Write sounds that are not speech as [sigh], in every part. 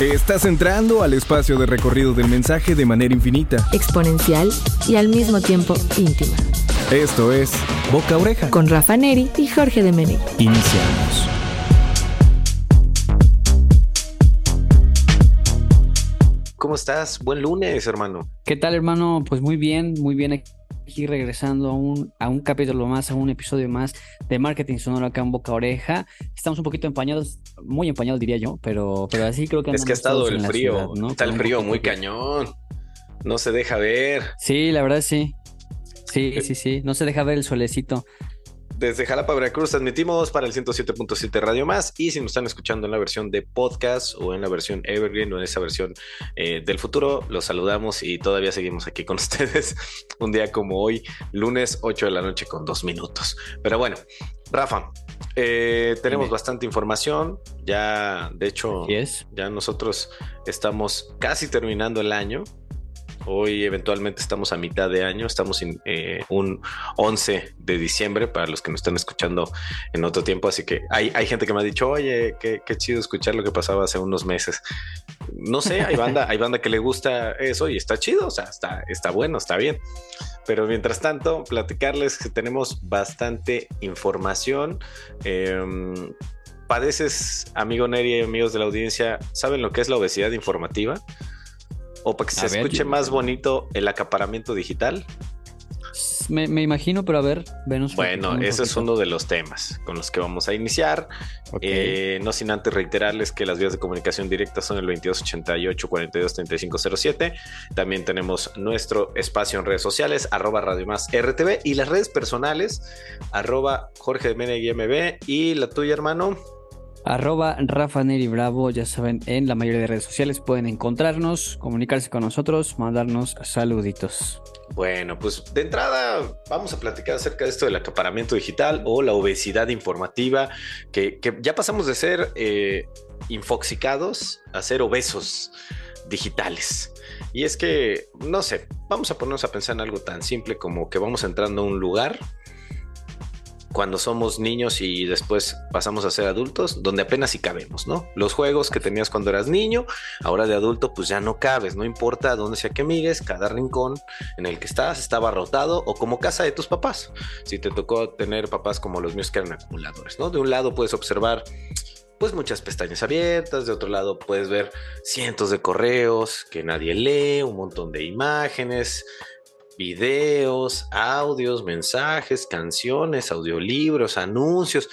Estás entrando al espacio de recorrido del mensaje de manera infinita, exponencial y al mismo tiempo íntima. Esto es Boca Oreja. Con Rafa Neri y Jorge de Mene. Iniciamos. ¿Cómo estás? Buen lunes, hermano. ¿Qué tal, hermano? Pues muy bien, muy bien aquí regresando a un, a un capítulo más, a un episodio más de Marketing Sonoro acá en Boca Oreja. Estamos un poquito empañados, muy empañados diría yo, pero, pero así creo que... Es que ha estado el frío, ¿no? está el frío muy cañón, no se deja ver. Sí, la verdad sí. Sí, eh, sí, sí, no se deja ver el solecito. Desde Jalapa, Veracruz, transmitimos para el 107.7 Radio Más. Y si nos están escuchando en la versión de podcast o en la versión Evergreen o en esa versión eh, del futuro, los saludamos y todavía seguimos aquí con [laughs] ustedes un día como hoy, lunes 8 de la noche con dos minutos. Pero bueno, Rafa, eh, tenemos bastante información. Ya, de hecho, ya nosotros estamos casi terminando el año. Hoy eventualmente estamos a mitad de año, estamos en eh, un 11 de diciembre para los que nos están escuchando en otro tiempo, así que hay, hay gente que me ha dicho, oye, qué, qué, chido escuchar lo que pasaba hace unos meses. No sé, hay banda, [laughs] hay banda que le gusta eso y está chido, o sea, está, está bueno, está bien. Pero mientras tanto, platicarles que tenemos bastante información. Em, padeces, amigo Neri y amigos de la audiencia, ¿saben lo que es la obesidad informativa? O para que se escuche más bonito el acaparamiento digital. Me, imagino, pero a ver, venos. Bueno, ese es uno de los temas con los que vamos a iniciar. Eh, no sin antes reiterarles que las vías de comunicación directa son el 2288 423507. También tenemos nuestro espacio en redes sociales, arroba Radio Más RTV, y las redes personales, arroba Jorge de y la tuya, hermano. Arroba Rafa Neri Bravo, ya saben, en la mayoría de redes sociales pueden encontrarnos, comunicarse con nosotros, mandarnos saluditos. Bueno, pues de entrada vamos a platicar acerca de esto del acaparamiento digital o la obesidad informativa, que, ya pasamos de ser eh, infoxicados a ser obesos digitales. Y es que, no sé, vamos a ponernos a pensar en algo tan simple como que vamos entrando a un lugar cuando somos niños y después pasamos a ser adultos, donde apenas si cabemos, ¿no? Los juegos que tenías cuando eras niño, ahora de adulto, pues ya no cabes, no importa dónde sea que mires, cada rincón en el que estás está abarrotado o como casa de tus papás. Si te tocó tener papás como los míos que eran acumuladores, ¿no? De un lado puedes observar pues muchas pestañas abiertas, de otro lado puedes ver cientos de correos que nadie lee, un montón de imágenes, videos, audios, mensajes, canciones, audiolibros, anuncios.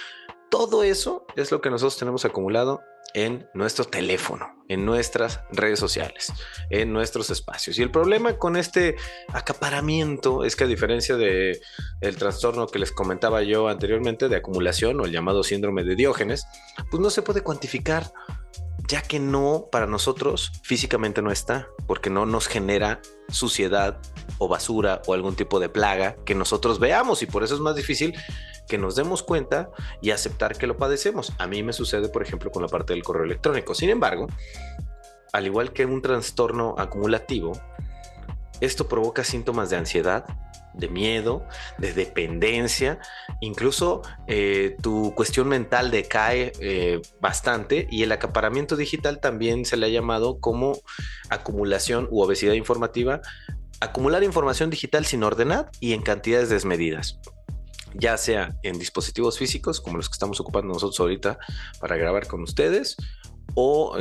Todo eso es lo que nosotros tenemos acumulado en nuestro teléfono, en nuestras redes sociales, en nuestros espacios. Y el problema con este acaparamiento es que a diferencia de el trastorno que les comentaba yo anteriormente de acumulación o el llamado síndrome de Diógenes, pues no se puede cuantificar ya que no, para nosotros físicamente no está, porque no nos genera suciedad o basura o algún tipo de plaga que nosotros veamos y por eso es más difícil que nos demos cuenta y aceptar que lo padecemos. A mí me sucede, por ejemplo, con la parte del correo electrónico. Sin embargo, al igual que un trastorno acumulativo, esto provoca síntomas de ansiedad, de miedo, de dependencia, incluso eh, tu cuestión mental decae eh, bastante y el acaparamiento digital también se le ha llamado como acumulación u obesidad informativa, acumular información digital sin ordenar y en cantidades desmedidas ya sea en dispositivos físicos como los que estamos ocupando nosotros ahorita para grabar con ustedes, o,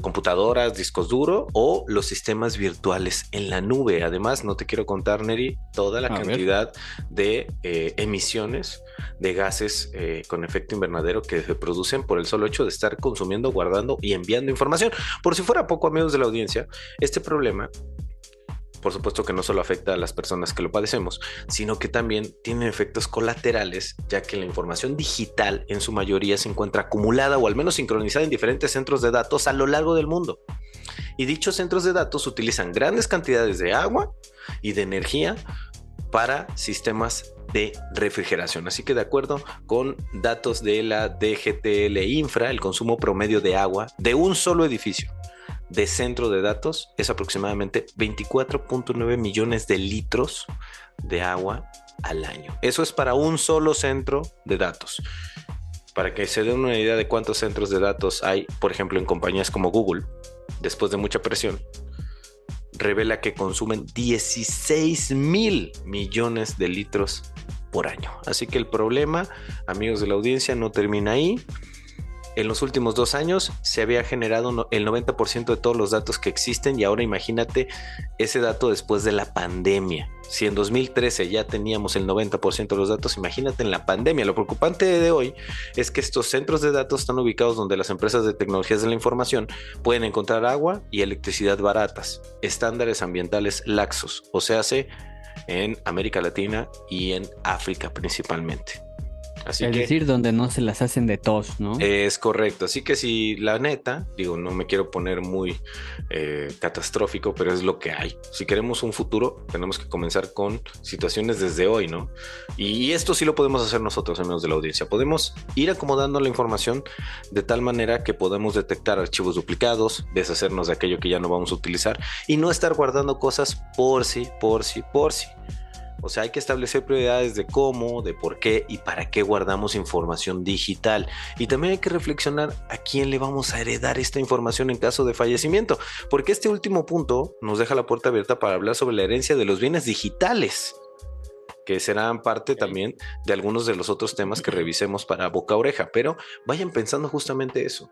computadoras, discos duros o los sistemas virtuales en la nube. Además, no te quiero contar, Neri, toda la cantidad de eh, emisiones de gases eh, con efecto invernadero que se producen por el solo hecho de estar consumiendo, guardando y enviando información. Por si fuera poco, amigos de la audiencia, este problema por supuesto que no solo afecta a las personas que lo padecemos, sino que también tiene efectos colaterales, ya que la información digital en su mayoría se encuentra acumulada o al menos sincronizada en diferentes centros de datos a lo largo del mundo. Y dichos centros de datos utilizan grandes cantidades de agua y de energía para sistemas de refrigeración. Así que de acuerdo con datos de la DGTL Infra, el consumo promedio de agua de un solo edificio de centro de datos es aproximadamente 24.9 millones de litros de agua al año. Eso es para un solo centro de datos. para que se den una idea de cuántos centros de datos hay, por ejemplo, en compañías como Google, después de mucha presión, revela que consumen 16 mil millones de litros por año. Así que el problema, amigos de la audiencia, no termina ahí. En los últimos dos años se había generado el 90% de todos los datos que existen y ahora imagínate ese dato después de la pandemia. Si en 2013 ya teníamos el 90% de los datos, imagínate en la pandemia. Lo preocupante de hoy es que estos centros de datos están ubicados donde las empresas de tecnologías de la información pueden encontrar agua y electricidad baratas, estándares ambientales laxos, o sea, hace en América Latina y en África principalmente es decir, donde no se las hacen de tos, ¿no? Es correcto. Así que si la neta, digo, no me quiero poner muy eh, catastrófico, pero es lo que hay. Si queremos un futuro, tenemos que comenzar con situaciones desde hoy, ¿no? Y esto sí lo podemos hacer nosotros, amigos de la audiencia. Podemos ir acomodando la información de tal manera que podamos detectar archivos duplicados, deshacernos de aquello que ya no vamos a utilizar y no estar guardando cosas por sí, por sí, por sí. O sea, hay que establecer prioridades de cómo, de por qué y para qué guardamos información digital. Y también hay que reflexionar a quién le vamos a heredar esta información en caso de fallecimiento, porque este último punto nos deja la puerta abierta para hablar sobre la herencia de los bienes digitales que serán parte también de algunos de los otros temas que revisemos para boca oreja, pero vayan pensando justamente eso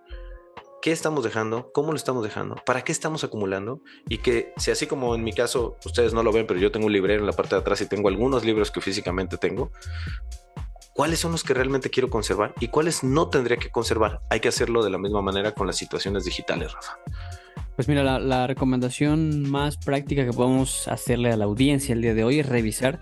qué estamos dejando, cómo lo estamos dejando, para qué estamos acumulando y que si así como en mi caso ustedes no lo ven, pero yo tengo un librero en la parte de atrás y tengo algunos libros que físicamente tengo, cuáles son los que realmente quiero conservar y cuáles no tendría que conservar. Hay que hacerlo de la misma manera con las situaciones digitales, Rafa. Pues mira, la, la recomendación más práctica que podemos hacerle a la audiencia el día de hoy es revisar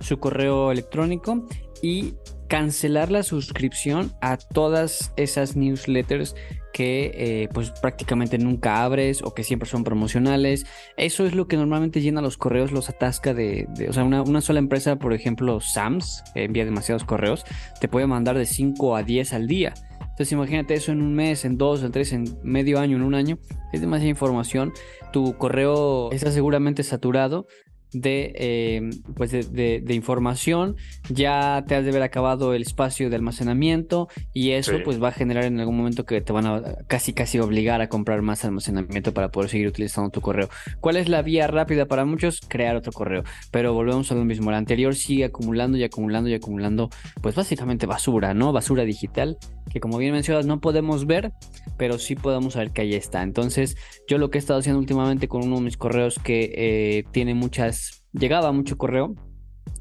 su correo electrónico y cancelar la suscripción a todas esas newsletters que eh, pues prácticamente nunca abres o que siempre son promocionales. Eso es lo que normalmente llena los correos, los atasca de, o sea, una, sola empresa, por ejemplo, Sams, que envía demasiados correos, te puede mandar de 5 a 10 al día. Entonces imagínate eso en un mes, en dos, en tres, en medio año, en un año. Es demasiada información. Tu correo está seguramente saturado de, eh, pues de, información, ya te has de haber acabado el espacio de almacenamiento y eso pues va a generar en algún momento que te van a casi casi obligar a comprar más almacenamiento para poder seguir utilizando tu correo. ¿Cuál es la vía rápida para muchos? Crear otro correo. Pero volvemos a lo mismo, el anterior sigue acumulando y acumulando y acumulando pues básicamente basura, ¿no? Basura digital que como bien mencionas no podemos ver, pero sí podemos saber que ahí está. Entonces yo lo que he estado haciendo últimamente con uno de mis correos que eh, tiene muchas, llegaba mucho correo,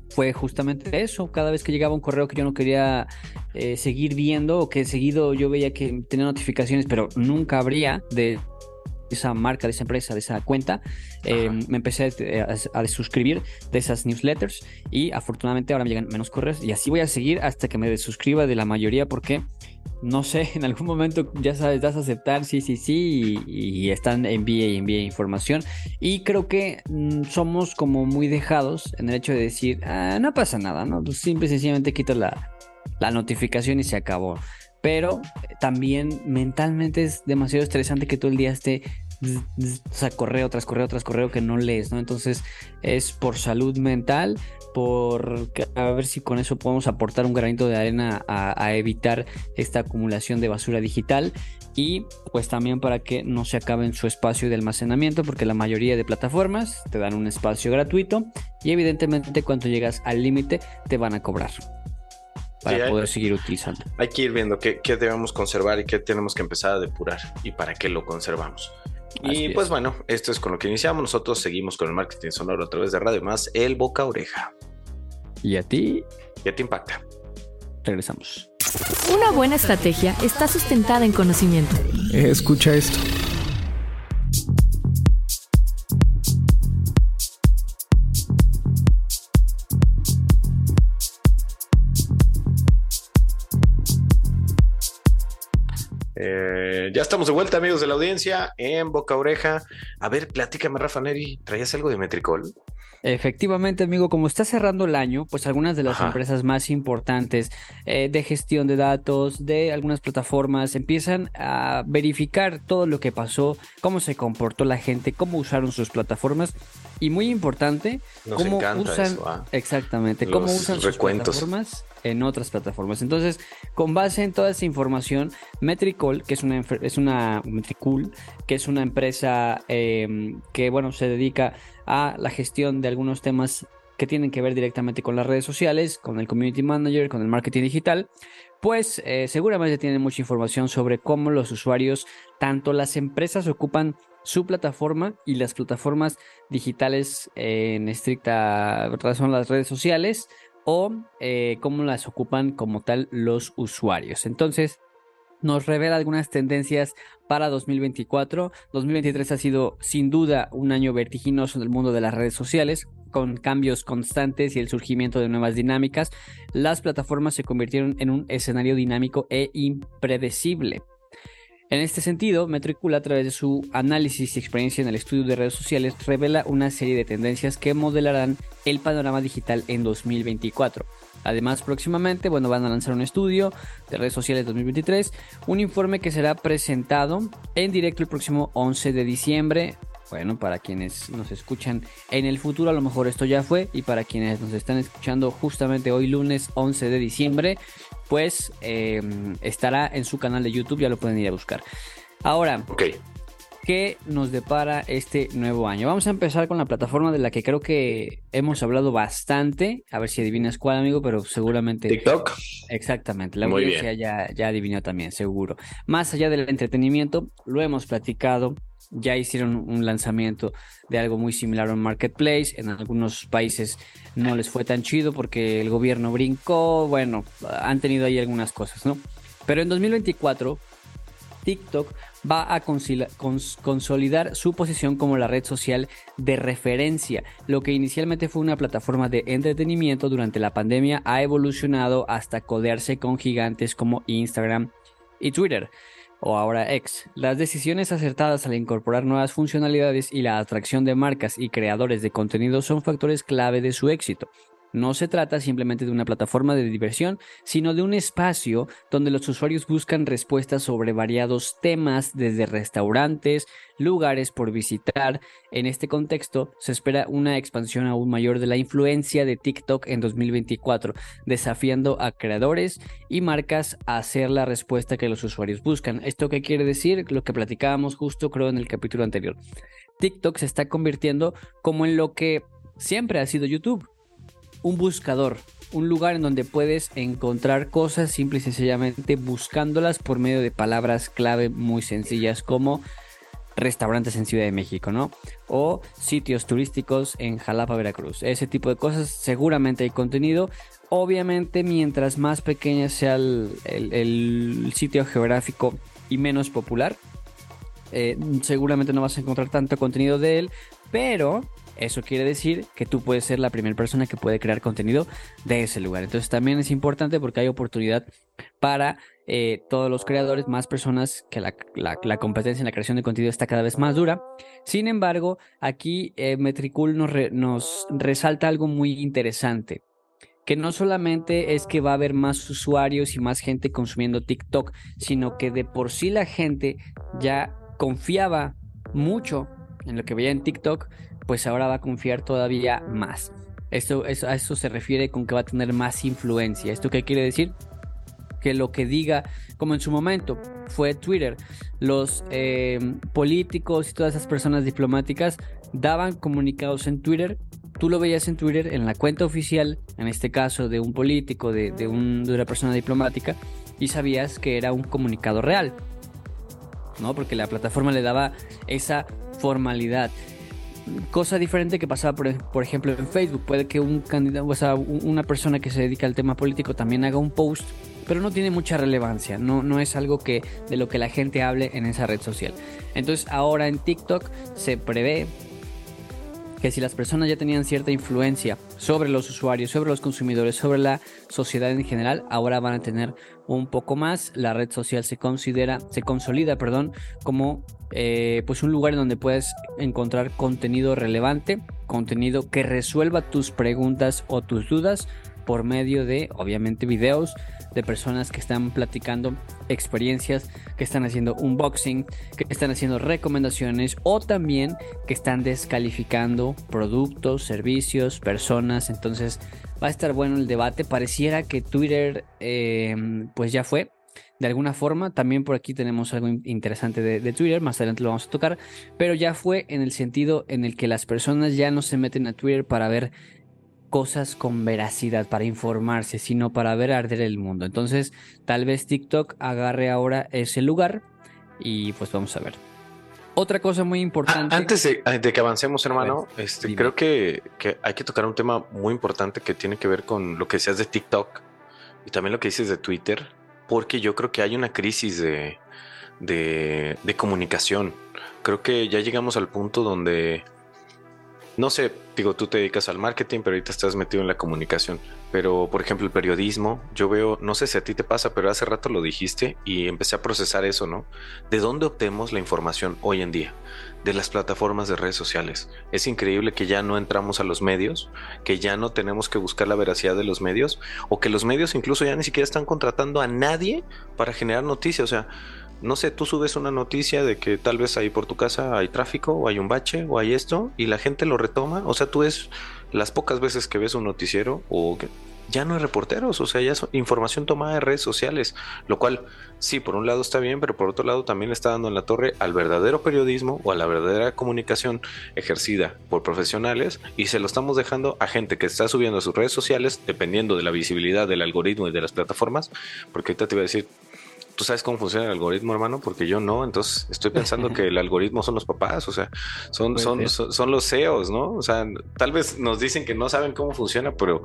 fue justamente eso. Cada vez que llegaba un correo que yo no quería eh, seguir viendo o que seguido yo veía que tenía notificaciones, pero nunca habría de esa marca, de esa empresa, de esa cuenta, eh, me empecé a, suscribir de esas newsletters y afortunadamente ahora me llegan menos correos y así voy a seguir hasta que me desuscriba de la mayoría porque no sé, [laughs] en algún momento ya sabes, das a aceptar, sí, sí, sí, y, están envíe y envíe información. Y creo que mm, somos como muy dejados en el hecho de decir, ah, no pasa nada, ¿no? Pues simple y sencillamente quito la, la notificación y se acabó. Pero también mentalmente es demasiado estresante que todo el día esté o sea, correo tras correo tras correo que no lees, ¿no? Entonces es por salud mental, por a ver si con eso podemos aportar un granito de arena a, evitar esta acumulación de basura digital y pues también para que no se acabe en su espacio de almacenamiento porque la mayoría de plataformas te dan un espacio gratuito y evidentemente cuando llegas al límite te van a cobrar para poder seguir utilizando. Hay que ir viendo qué, qué, debemos conservar y qué tenemos que empezar a depurar y para qué lo conservamos. Y pues bueno, esto es con lo que iniciamos. Nosotros seguimos con el marketing sonoro a través de Radio Más, el boca oreja. ¿Y a ti? ¿Y a ti impacta? Regresamos. Una buena estrategia está sustentada en conocimiento. Escucha esto. Ya estamos de vuelta, amigos de la audiencia, en Boca Oreja. A ver, platícame, Rafa Neri, ¿traías algo de Metricol? Efectivamente, amigo, como está cerrando el año, pues algunas de las Ajá. empresas más importantes eh, de gestión de datos, de algunas plataformas, empiezan a verificar todo lo que pasó, cómo se comportó la gente, cómo usaron sus plataformas y muy importante, Nos cómo usan eso, ¿ah? exactamente, cómo usan sus plataformas en otras plataformas. Entonces, con base en toda esa información, Metricol, que es una es una Metricool, que es una empresa eh, que bueno se dedica a la gestión de algunos temas que tienen que ver directamente con las redes sociales, con el community manager, con el marketing digital, pues eh, seguramente tienen mucha información sobre cómo los usuarios, tanto las empresas ocupan su plataforma y las plataformas digitales en estricta razón las redes sociales o eh, cómo las ocupan como tal los usuarios. Entonces, nos revela algunas tendencias para 2024. 2023 ha sido sin duda un año vertiginoso en el mundo de las redes sociales, con cambios constantes y el surgimiento de nuevas dinámicas. Las plataformas se convirtieron en un escenario dinámico e impredecible. En este sentido, Metricool, a través de su análisis y experiencia en el estudio de redes sociales, revela una serie de tendencias que modelarán el panorama digital en 2024. Además, próximamente, bueno, van a lanzar un estudio de redes sociales 2023, un informe que será presentado en directo el próximo 11 de diciembre. Bueno, para quienes nos escuchan en el futuro, a lo mejor esto ya fue, y para quienes nos están escuchando justamente hoy lunes 11 de diciembre, pues eh, estará en su canal de YouTube, ya lo pueden ir a buscar. Ahora. ¿qué nos depara este nuevo año? Vamos a empezar con la plataforma de la que creo que hemos hablado bastante. A ver si adivinas cuál, amigo, pero seguramente. TikTok. Exactamente, la Muy audiencia ya, ya adivinó también, seguro. Más allá del entretenimiento, lo hemos platicado. Ya hicieron un lanzamiento de algo muy similar un marketplace. En algunos países no les fue tan chido porque el gobierno brincó. Bueno, han tenido ahí algunas cosas, ¿no? Pero en 2024, TikTok va a consolidar su posición como la red social de referencia. Lo que inicialmente fue una plataforma de entretenimiento durante la pandemia ha evolucionado hasta codearse con gigantes como Instagram y Twitter o ahora X. Las decisiones acertadas al incorporar nuevas funcionalidades y la atracción de marcas y creadores de contenido son factores clave de su éxito. No se trata simplemente de una plataforma de diversión, sino de un espacio donde los usuarios buscan respuestas sobre variados temas, desde restaurantes, lugares por visitar. En este contexto, se espera una expansión aún mayor de la influencia de TikTok en 2024, desafiando a creadores y marcas a hacer la respuesta que los usuarios buscan. ¿Esto qué quiere decir? Lo que platicábamos justo creo en el capítulo anterior. TikTok se está convirtiendo como en lo que siempre ha sido YouTube un buscador, un lugar en donde puedes encontrar cosas simple y sencillamente buscándolas por medio de palabras clave muy sencillas como restaurantes en Ciudad de México, ¿no? O sitios turísticos en Jalapa, Veracruz. Ese tipo de cosas seguramente hay contenido. Obviamente, mientras más pequeña sea el, sitio geográfico y menos popular, eh, seguramente no vas a encontrar tanto contenido de él, pero eso quiere decir que tú puedes ser la primera persona que puede crear contenido de ese lugar. Entonces también es importante porque hay oportunidad para eh, todos los creadores, más personas, que la, la- competencia en la creación de contenido está cada vez más dura. Sin embargo, aquí eh, Metricool nos, nos resalta algo muy interesante. Que no solamente es que va a haber más usuarios y más gente consumiendo TikTok, sino que de por sí la gente ya confiaba mucho en lo que veía en TikTok, pues ahora va a confiar todavía más. Esto, eso, a se refiere con que va a tener más influencia. ¿Esto qué quiere decir? Que lo que diga, como en su momento fue Twitter, los eh, políticos y todas esas personas diplomáticas daban comunicados en Twitter. Tú lo veías en Twitter, en la cuenta oficial, en este caso de un político, de, de una persona diplomática, y sabías que era un comunicado real. ¿no? Porque la plataforma le daba esa formalidad. Cosa diferente que pasaba, por, por ejemplo, en Facebook. Puede que un candidato, o sea, un- una persona que se dedica al tema político también haga un post, pero no tiene mucha relevancia. No, no es algo que de lo que la gente hable en esa red social. Entonces, ahora en TikTok se prevé que si las personas ya tenían cierta influencia sobre los usuarios, sobre los consumidores, sobre la sociedad en general, ahora van a tener un poco más. La red social se considera, se consolida, perdón, como eh, pues un lugar en donde puedes encontrar contenido relevante, contenido que resuelva tus preguntas o tus dudas por medio de, obviamente, videos de personas que están platicando experiencias, que están haciendo unboxing, que están haciendo recomendaciones o también que están descalificando productos, servicios, personas. Entonces va a estar bueno el debate. Pareciera que Twitter eh, pues ya fue. De alguna forma, también por aquí tenemos algo interesante de, de, Twitter, más adelante lo vamos a tocar, pero ya fue en el sentido en el que las personas ya no se meten a Twitter para ver cosas con veracidad para informarse, sino para ver arder el mundo. Entonces, tal vez TikTok agarre ahora ese lugar y pues vamos a ver. Otra cosa muy importante. Antes de, que avancemos, hermano, este, creo que, hay que tocar un tema muy importante que tiene que ver con lo que decías de TikTok y también lo que dices de Twitter, porque yo creo que hay una crisis de, de, de comunicación. Creo que ya llegamos al punto donde no sé, digo, tú te dedicas al marketing, pero ahorita estás metido en la comunicación. Pero, por ejemplo, el periodismo, yo veo, no sé si a ti te pasa, pero hace rato lo dijiste y empecé a procesar eso, ¿no? ¿De dónde obtenemos la información hoy en día? De las plataformas de redes sociales. Es increíble que ya no entramos a los medios, que ya no tenemos que buscar la veracidad de los medios, o que los medios incluso ya ni siquiera están contratando a nadie para generar noticias. O sea, no sé, tú subes una noticia de que tal vez ahí por tu casa hay tráfico o hay un bache o hay esto y la gente lo retoma. O sea, tú ves las pocas veces que ves un noticiero o que ya no hay reporteros, o sea, ya es información tomada de redes sociales, lo cual sí, por un lado está bien, pero por otro lado también está dando en la torre al verdadero periodismo o a la verdadera comunicación ejercida por profesionales y se lo estamos dejando a gente que está subiendo a sus redes sociales dependiendo de la visibilidad del algoritmo y de las plataformas, porque ahorita te iba a decir, ¿Tú sabes cómo funciona el algoritmo, hermano? Porque yo no. Entonces estoy pensando que el [laughs] algoritmo son los papás, o sea, son, son, son, los CEOs, ¿no? O sea, tal vez nos dicen que no saben cómo funciona, pero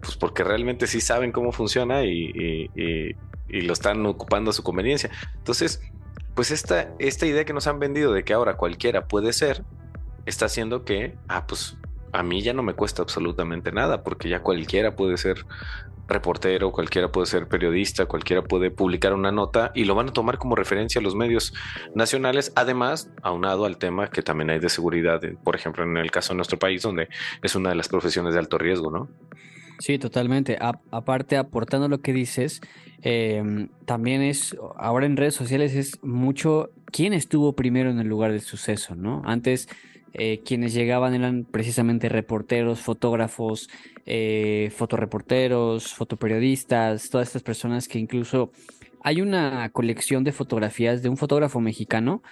pues porque realmente sí saben cómo funciona y, lo están ocupando a su conveniencia. Entonces, pues esta, esta idea que nos han vendido de que ahora cualquiera puede ser, está haciendo que, ah, pues a mí ya no me cuesta absolutamente nada, porque ya cualquiera puede ser reportero, cualquiera puede ser periodista, cualquiera puede publicar una nota y lo van a tomar como referencia a los medios nacionales, además, aunado al tema que también hay de seguridad, por ejemplo, en el caso de nuestro país, donde es una de las profesiones de alto riesgo, ¿no? Sí, totalmente. aparte, aportando lo que dices, em, también es, ahora en redes sociales es mucho quién estuvo primero en el lugar del suceso, ¿no? Antes eh, quienes llegaban eran precisamente reporteros, fotógrafos, eh, fotoreporteros, fotoperiodistas, todas estas personas que incluso hay una colección de fotografías de un fotógrafo mexicano,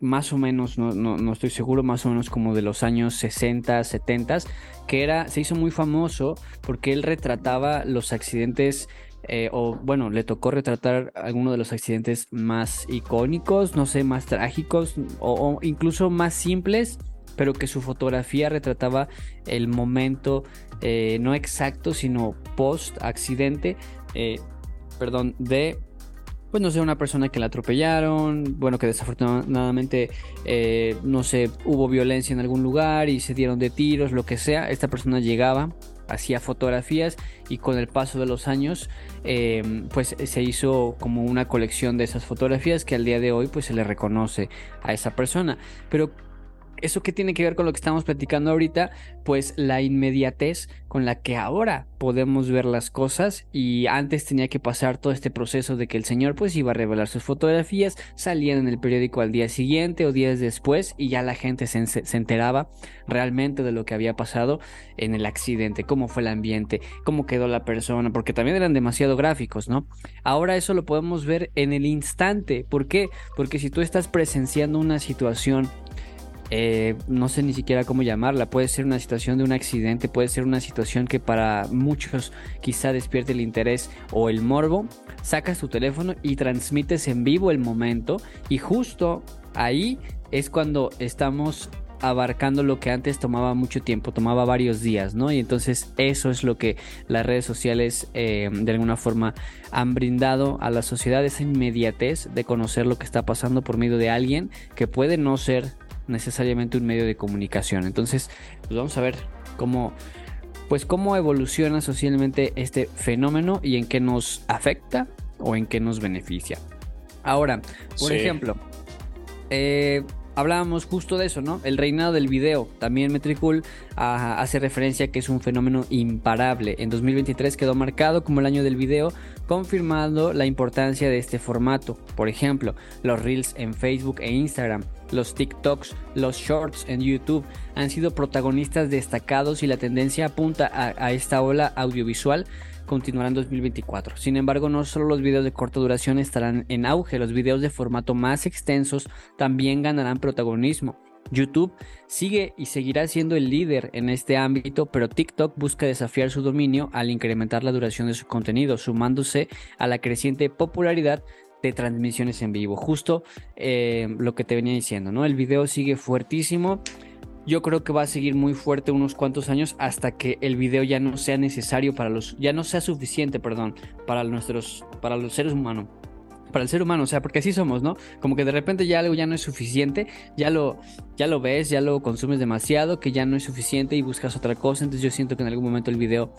más o menos, no, no, estoy seguro, más o menos como de los años 60, 70, que era, se hizo muy famoso porque él retrataba los accidentes eh, o bueno, le tocó retratar algunos de los accidentes más icónicos, no sé, más trágicos o, incluso más simples, pero que su fotografía retrataba el momento eh, no exacto, sino post accidente, eh, perdón, de pues no sé, una persona que la atropellaron, bueno, que desafortunadamente, eh, no sé, hubo violencia en algún lugar y se dieron de tiros, lo que sea, esta persona llegaba, hacía fotografías y con el paso de los años, pues se hizo como una colección de esas fotografías que al día de hoy pues se le reconoce a esa persona. Pero ¿Eso qué tiene que ver con lo que estamos platicando ahorita? Pues la inmediatez con la que ahora podemos ver las cosas y antes tenía que pasar todo este proceso de que el señor pues iba a revelar sus fotografías, salían en el periódico al día siguiente o días después y ya la gente se, se enteraba realmente de lo que había pasado en el accidente, cómo fue el ambiente, cómo quedó la persona, porque también eran demasiado gráficos, ¿no? Ahora eso lo podemos ver en el instante. ¿Por qué? Porque si tú estás presenciando una situación eh, no sé ni siquiera cómo llamarla, puede ser una situación de un accidente, puede ser una situación que para muchos quizá despierte el interés o el morbo, sacas tu teléfono y transmites en vivo el momento y justo ahí es cuando estamos abarcando lo que antes tomaba mucho tiempo, tomaba varios días, ¿no? Y entonces eso es lo que las redes sociales eh, de alguna forma han brindado a la sociedad, esa inmediatez de conocer lo que está pasando por medio de alguien que puede no ser necesariamente un medio de comunicación. Entonces, pues vamos a ver cómo, pues cómo evoluciona socialmente este fenómeno y en qué nos afecta o en qué nos beneficia. Ahora, por ejemplo, eh, hablábamos justo de eso, ¿no? El reinado del video. También Metricool ah, hace referencia a que es un fenómeno imparable. En 2023 quedó marcado como el año del video, confirmando la importancia de este formato. Por ejemplo, los reels en Facebook e Instagram, los TikToks, los shorts en YouTube han sido protagonistas destacados y la tendencia apunta a esta ola audiovisual continuará en 2024. Sin embargo, no solo los videos de corta duración estarán en auge, los videos de formato más extensos también ganarán protagonismo. YouTube sigue y seguirá siendo el líder en este ámbito, pero TikTok busca desafiar su dominio al incrementar la duración de su contenido, sumándose a la creciente popularidad de transmisiones en vivo. Justo eh, lo que te venía diciendo, ¿no? El video sigue fuertísimo yo creo que va a seguir muy fuerte unos cuantos años hasta que el video ya no sea necesario para los, ya no sea suficiente, perdón, para nuestros, para los seres humanos. Para el ser humano, o sea, porque así somos, ¿no? Como que de repente ya algo ya no es suficiente, ya lo, ya lo ves, ya lo consumes demasiado, que ya no es suficiente y buscas otra cosa. Entonces yo siento que en algún momento el video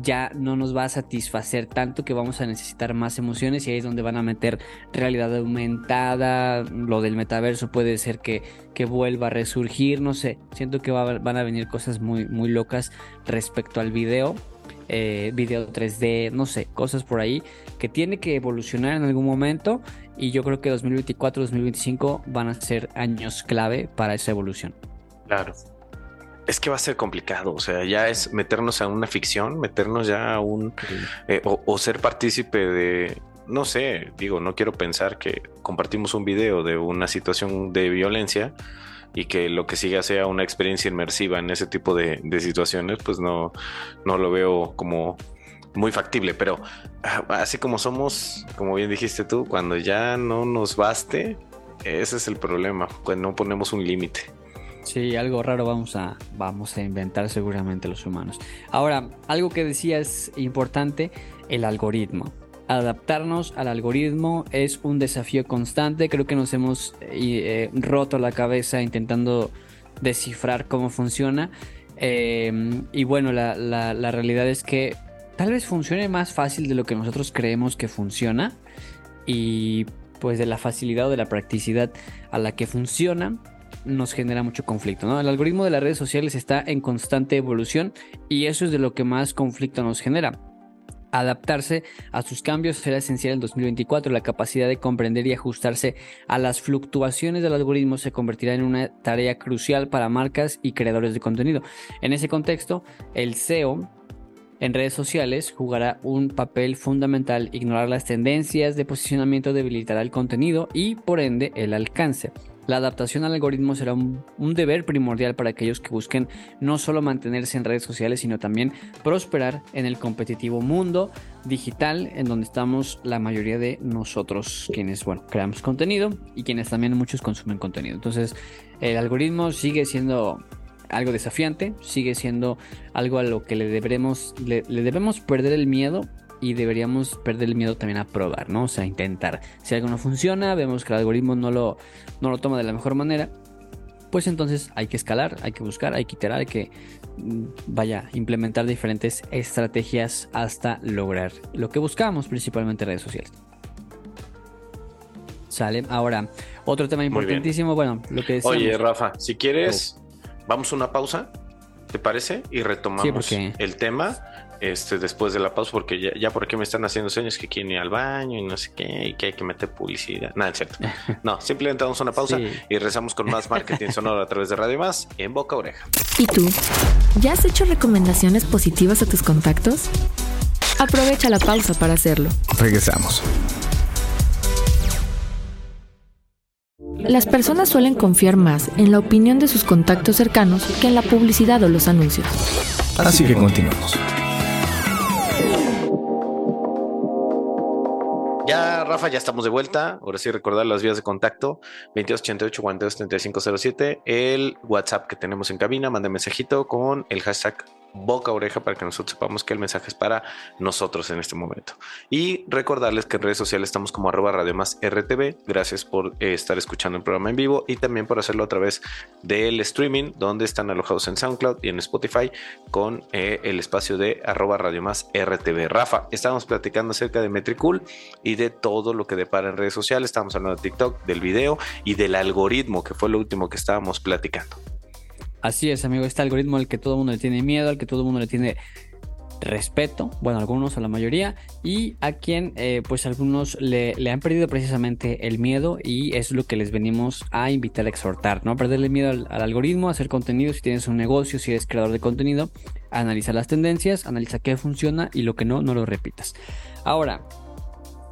ya no nos va a satisfacer tanto que vamos a necesitar más emociones y ahí es donde van a meter realidad aumentada, lo del metaverso puede ser que, que vuelva a resurgir, no sé, siento que van a venir cosas muy, muy locas respecto al video, eh, video 3D, no sé, cosas por ahí que tiene que evolucionar en algún momento y yo creo que 2024-2025 van a ser años clave para esa evolución. Claro, es que va a ser complicado, o sea, ya es meternos a una ficción, meternos ya a un... Eh, o, ser partícipe de, no sé, digo, no quiero pensar que compartimos un video de una situación de violencia y que lo que siga sea una experiencia inmersiva en ese tipo de, situaciones, pues no, no lo veo como muy factible, pero ah, así como somos, como bien dijiste tú, cuando ya no nos baste, ese es el problema, pues no ponemos un límite. Sí, algo raro vamos a, vamos a inventar seguramente los humanos. Ahora, algo que decía es importante, el algoritmo. Adaptarnos al algoritmo es un desafío constante. Creo que nos hemos eh, roto la cabeza intentando descifrar cómo funciona. Em, y bueno, la, realidad es que tal vez funcione más fácil de lo que nosotros creemos que funciona. Y pues de la facilidad o de la practicidad a la que funciona, nos genera mucho conflicto. El algoritmo de las redes sociales está en constante evolución y eso es de lo que más conflicto nos genera. Adaptarse a sus cambios será esencial en 2024. La capacidad de comprender y ajustarse a las fluctuaciones del algoritmo se convertirá en una tarea crucial para marcas y creadores de contenido. En ese contexto, el SEO en redes sociales jugará un papel fundamental. Ignorar las tendencias de posicionamiento debilitará el contenido y por ende el alcance. La adaptación al algoritmo será un, deber primordial para aquellos que busquen no solo mantenerse en redes sociales, sino también prosperar en el competitivo mundo digital en donde estamos la mayoría de nosotros, quienes, bueno, creamos contenido y quienes también muchos consumen contenido. Entonces, el algoritmo sigue siendo algo desafiante, sigue siendo algo a lo que le debemos, le debemos perder el miedo y deberíamos perder el miedo también a probar, ¿no? O sea, intentar. Si algo no funciona, vemos que el algoritmo no lo, no lo toma de la mejor manera, pues entonces hay que escalar, hay que buscar, hay que iterar, hay que, mm, vaya, implementar diferentes estrategias hasta lograr lo que buscamos, principalmente redes sociales. Sale. Ahora, otro tema importantísimo, bueno, lo que decíamos. Oye, Rafa, si quieres, vamos a una pausa, ¿te parece? Y retomamos el tema este, después de la pausa, porque ya, ya por aquí me están haciendo sueños que quieren ir al baño y no sé qué, y que hay que meter publicidad. Nada, es cierto. [laughs] No, simplemente damos una pausa y rezamos con más marketing [laughs] sonoro a través de Radio Más en Boca Oreja. ¿Y tú? ¿Ya has hecho recomendaciones positivas a tus contactos? Aprovecha la pausa para hacerlo. Regresamos. Las personas suelen confiar más en la opinión de sus contactos cercanos que en la publicidad o los anuncios. Así que continuamos. Ya, Rafa, ya estamos de vuelta. Ahora sí, recordar las vías de contacto: 2288 3507 El WhatsApp que tenemos en cabina, manda mensajito con el hashtag boca oreja para que nosotros sepamos que el mensaje es para nosotros en este momento. Y recordarles que en redes sociales estamos como arroba radio más RTV. Gracias por eh, estar escuchando el programa en vivo y también por hacerlo a través del streaming, donde están alojados en SoundCloud y en Spotify con eh, el espacio de arroba radio más RTV. Rafa, estamos platicando acerca de Metricool y de todo lo que depara en redes sociales. Estamos hablando de TikTok, del video y del algoritmo, que fue lo último que estábamos platicando. Así es, amigo, este algoritmo al que todo el mundo le tiene miedo, al que todo el mundo le tiene respeto, bueno, algunos a la mayoría, y a quien eh, pues algunos le, han perdido precisamente el miedo y es lo que les venimos a invitar a exhortar, ¿no? Perderle miedo al, algoritmo, hacer contenido, si tienes un negocio, si eres creador de contenido, analiza las tendencias, analiza qué funciona y lo que no, no lo repitas. Ahora,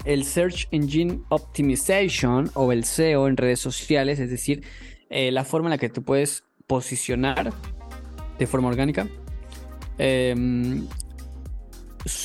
el Search Engine Optimization o el SEO en redes sociales, es decir, eh, la forma en la que tú puedes posicionar de forma orgánica. Em,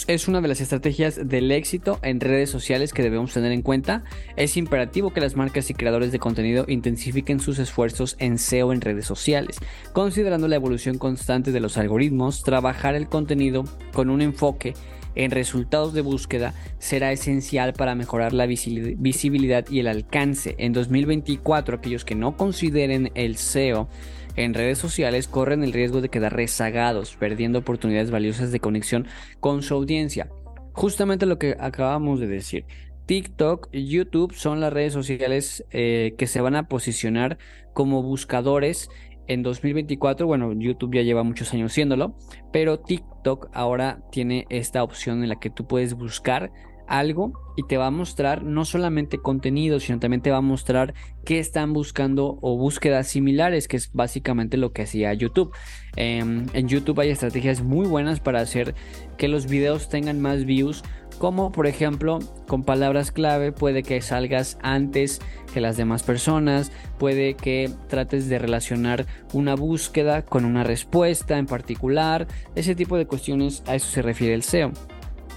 es una de las estrategias del éxito en redes sociales que debemos tener en cuenta. Es imperativo que las marcas y creadores de contenido intensifiquen sus esfuerzos en SEO en redes sociales, considerando la evolución constante de los algoritmos, trabajar el contenido con un enfoque en resultados de búsqueda será esencial para mejorar la visibilidad y el alcance. En 2024, aquellos que no consideren el SEO en redes sociales corren el riesgo de quedar rezagados, perdiendo oportunidades valiosas de conexión con su audiencia. Justamente lo que acabamos de decir. TikTok YouTube son las redes sociales eh, que se van a posicionar como buscadores en 2024. Bueno, YouTube ya lleva muchos años siéndolo, pero TikTok ahora tiene esta opción en la que tú puedes buscar algo y te va a mostrar no solamente contenido, sino también te va a mostrar qué están buscando o búsquedas similares, que es básicamente lo que hacía YouTube. Em, en YouTube hay estrategias muy buenas para hacer que los videos tengan más views, como por ejemplo con palabras clave puede que salgas antes que las demás personas, puede que trates de relacionar una búsqueda con una respuesta en particular, ese tipo de cuestiones a eso se refiere el SEO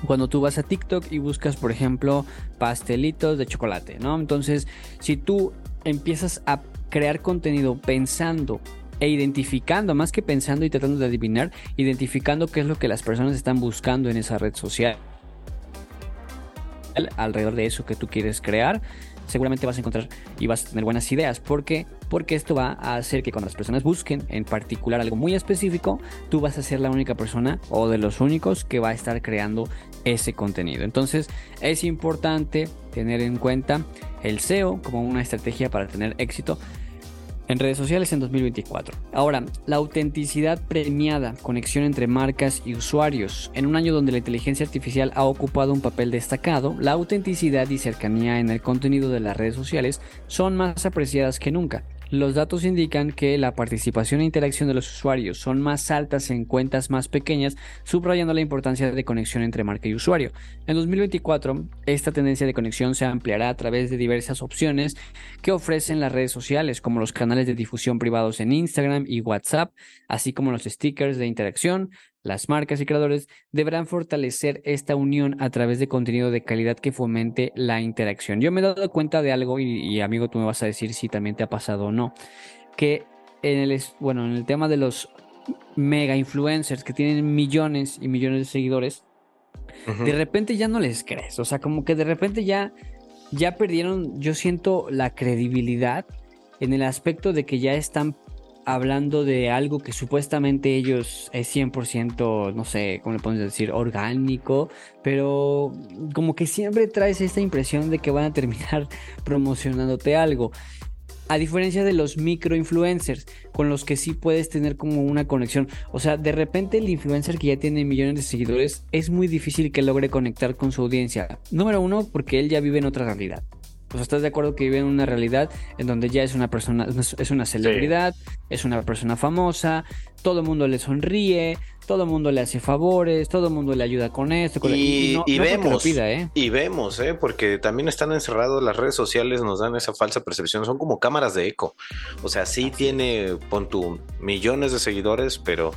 cuando tú vas a TikTok y buscas, por ejemplo, pastelitos de chocolate, ¿no? Entonces, si tú empiezas a crear contenido pensando e identificando, más que pensando y tratando de adivinar, identificando qué es lo que las personas están buscando en esa red social alrededor de eso que tú quieres crear, seguramente vas a encontrar y vas a tener buenas ideas. ¿Por qué? Porque esto va a hacer que cuando las personas busquen en particular algo muy específico, tú vas a ser la única persona o de los únicos que va a estar creando ese contenido. Entonces es importante tener en cuenta el SEO como una estrategia para tener éxito en redes sociales en 2024. Ahora, la autenticidad premiada, conexión entre marcas y usuarios. En un año donde la inteligencia artificial ha ocupado un papel destacado, la autenticidad y cercanía en el contenido de las redes sociales son más apreciadas que nunca. Los datos indican que la participación e interacción de los usuarios son más altas en cuentas más pequeñas, subrayando la importancia de conexión entre marca y usuario. En 2024, esta tendencia de conexión se ampliará a través de diversas opciones que ofrecen las redes sociales, como los canales de difusión privados en Instagram y WhatsApp, así como los stickers de interacción, las marcas y creadores deberán fortalecer esta unión a través de contenido de calidad que fomente la interacción. Yo me he dado cuenta de algo y, amigo, tú me vas a decir si también te ha pasado o no, que en el, bueno, en el tema de los mega influencers que tienen millones y millones de seguidores, de repente ya no les crees, o sea, como que de repente ya ya perdieron, yo siento la credibilidad en el aspecto de que ya están hablando de algo que supuestamente ellos es 100%, no sé, ¿cómo le podemos decir? Orgánico, pero como que siempre traes esta impresión de que van a terminar [laughs] promocionándote algo. A diferencia de los micro influencers, con los que sí puedes tener como una conexión. O sea, de repente el influencer que ya tiene millones de seguidores es muy difícil que logre conectar con su audiencia. Número uno, porque él ya vive en otra realidad pues estás de acuerdo que vive en una realidad en donde ya es una persona, es una celebridad, es una persona famosa, todo el mundo le sonríe, todo el mundo le hace favores, todo el mundo le ayuda con esto. y, vemos, ¿eh? y vemos, ¿eh? porque también están encerrados, las redes sociales nos dan esa falsa percepción, son como cámaras de eco. O sea, sí tiene, pon tu, millones de seguidores, pero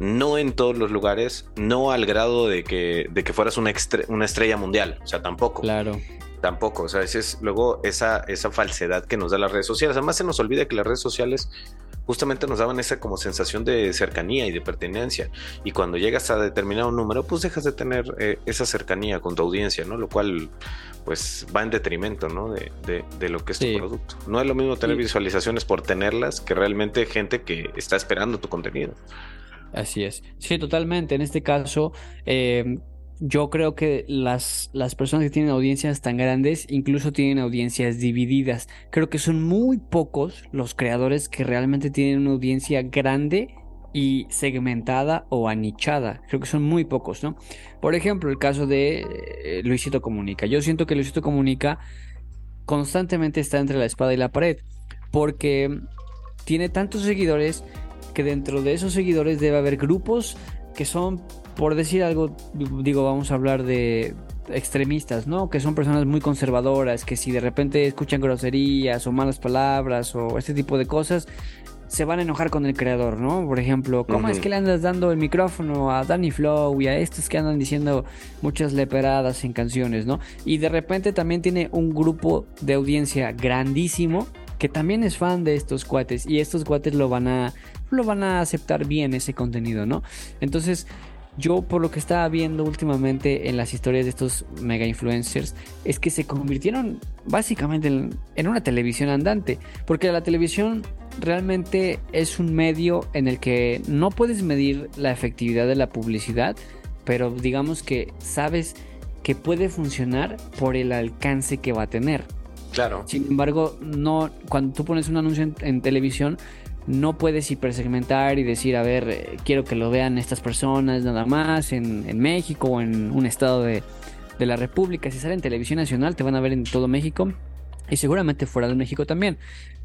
no en todos los lugares, no al grado de que, de que fueras una, una estrella mundial, o sea, tampoco. Claro. Tampoco, o sea, es luego esa, esa falsedad que nos da las redes sociales. Además se nos olvida que las redes sociales justamente nos daban esa como sensación de cercanía y de pertenencia. Y cuando llegas a determinado número, pues dejas de tener eh, esa cercanía con tu audiencia, ¿no? Lo cual pues va en detrimento, ¿no? De, de, lo que es tu producto. No es lo mismo tener visualizaciones por tenerlas que realmente gente que está esperando tu contenido. Así es. Sí, totalmente. En este caso, eh, yo creo que las, las personas que tienen audiencias tan grandes incluso tienen audiencias divididas. Creo que son muy pocos los creadores que realmente tienen una audiencia grande y segmentada o anichada. Creo que son muy pocos, ¿no? Por ejemplo, el caso de eh, Luisito Comunica. Yo siento que Luisito Comunica constantemente está entre la espada y la pared porque tiene tantos seguidores que dentro de esos seguidores debe haber grupos que son por decir algo, digo, vamos a hablar de extremistas, ¿no? Que son personas muy conservadoras, que si de repente escuchan groserías o malas palabras o este tipo de cosas, se van a enojar con el creador, ¿no? Por ejemplo, ¿cómo es que le andas dando el micrófono a Danny Flow y a estos que andan diciendo muchas leperadas en canciones, ¿no? Y de repente también tiene un grupo de audiencia grandísimo que también es fan de estos cuates y estos cuates lo van a lo van a aceptar bien ese contenido, ¿no? Entonces, yo por lo que estaba viendo últimamente en las historias de estos mega influencers es que se convirtieron básicamente en, una televisión andante, porque la televisión realmente es un medio en el que no puedes medir la efectividad de la publicidad, pero digamos que sabes que puede funcionar por el alcance que va a tener. Claro. Sin embargo, no cuando tú pones un anuncio en televisión no puedes hipersegmentar y decir, a ver, eh, quiero que lo vean estas personas nada más en, México o en un estado de, de, la República. Si sale en televisión nacional, te van a ver en todo México y seguramente fuera de México también.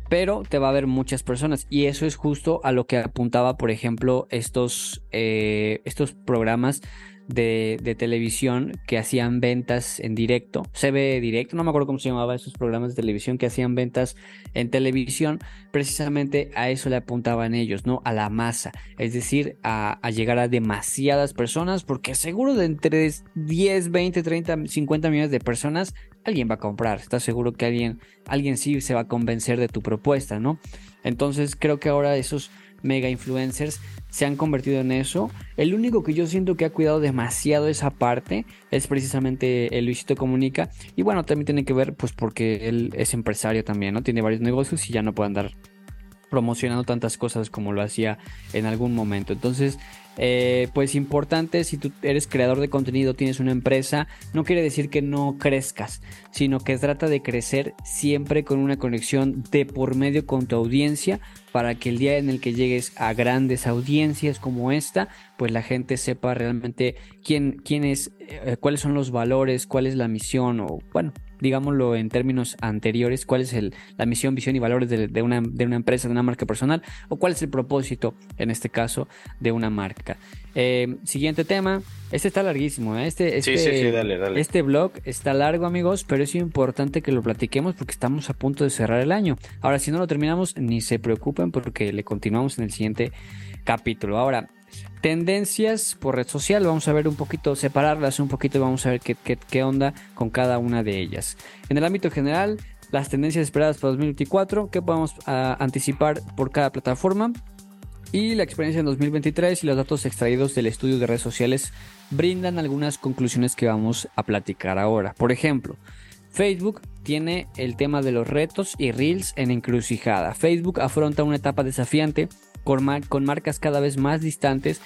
Pero te va a ver muchas personas y eso es justo a lo que apuntaba, por ejemplo, estos, eh, estos programas de, televisión que hacían ventas en directo, CB Directo, no me acuerdo cómo se llamaba esos programas de televisión que hacían ventas en televisión, precisamente a eso le apuntaban ellos, ¿no? A la masa, es decir, a, llegar a demasiadas personas, porque seguro de entre 10, 20, 30, 50 millones de personas, alguien va a comprar, estás seguro que alguien, alguien sí se va a convencer de tu propuesta, ¿no? Entonces creo que ahora esos mega influencers se han convertido en eso. El único que yo siento que ha cuidado demasiado esa parte es precisamente el Luisito Comunica. Y bueno, también tiene que ver pues porque él es empresario también, ¿no? Tiene varios negocios y ya no puede andar promocionando tantas cosas como lo hacía en algún momento. Entonces, eh, pues importante, si tú eres creador de contenido, tienes una empresa, no quiere decir que no crezcas, sino que trata de crecer siempre con una conexión de por medio con tu audiencia para que el día en el que llegues a grandes audiencias como esta, pues la gente sepa realmente quién, quién es, eh, cuáles son los valores, cuál es la misión o bueno, digámoslo en términos anteriores, cuál es el, la misión, visión y valores de, una, de, una, empresa, de una marca personal, o cuál es el propósito, en este caso, de una marca. Eh, siguiente tema, este está larguísimo, ¿eh? este, este, este blog está largo amigos, pero es importante que lo platiquemos porque estamos a punto de cerrar el año. Ahora, si no lo terminamos, ni se preocupen porque le continuamos en el siguiente capítulo. Ahora, tendencias por red social. Vamos a ver un poquito, separarlas un poquito y vamos a ver qué, qué, onda con cada una de ellas. En el ámbito general, las tendencias esperadas para 2024, qué podemos ah, anticipar por cada plataforma. Y la experiencia en 2023 y los datos extraídos del estudio de redes sociales brindan algunas conclusiones que vamos a platicar ahora. Por ejemplo, Facebook tiene el tema de los retos y reels en encrucijada. Facebook afronta una etapa desafiante con, marcas cada vez más distantes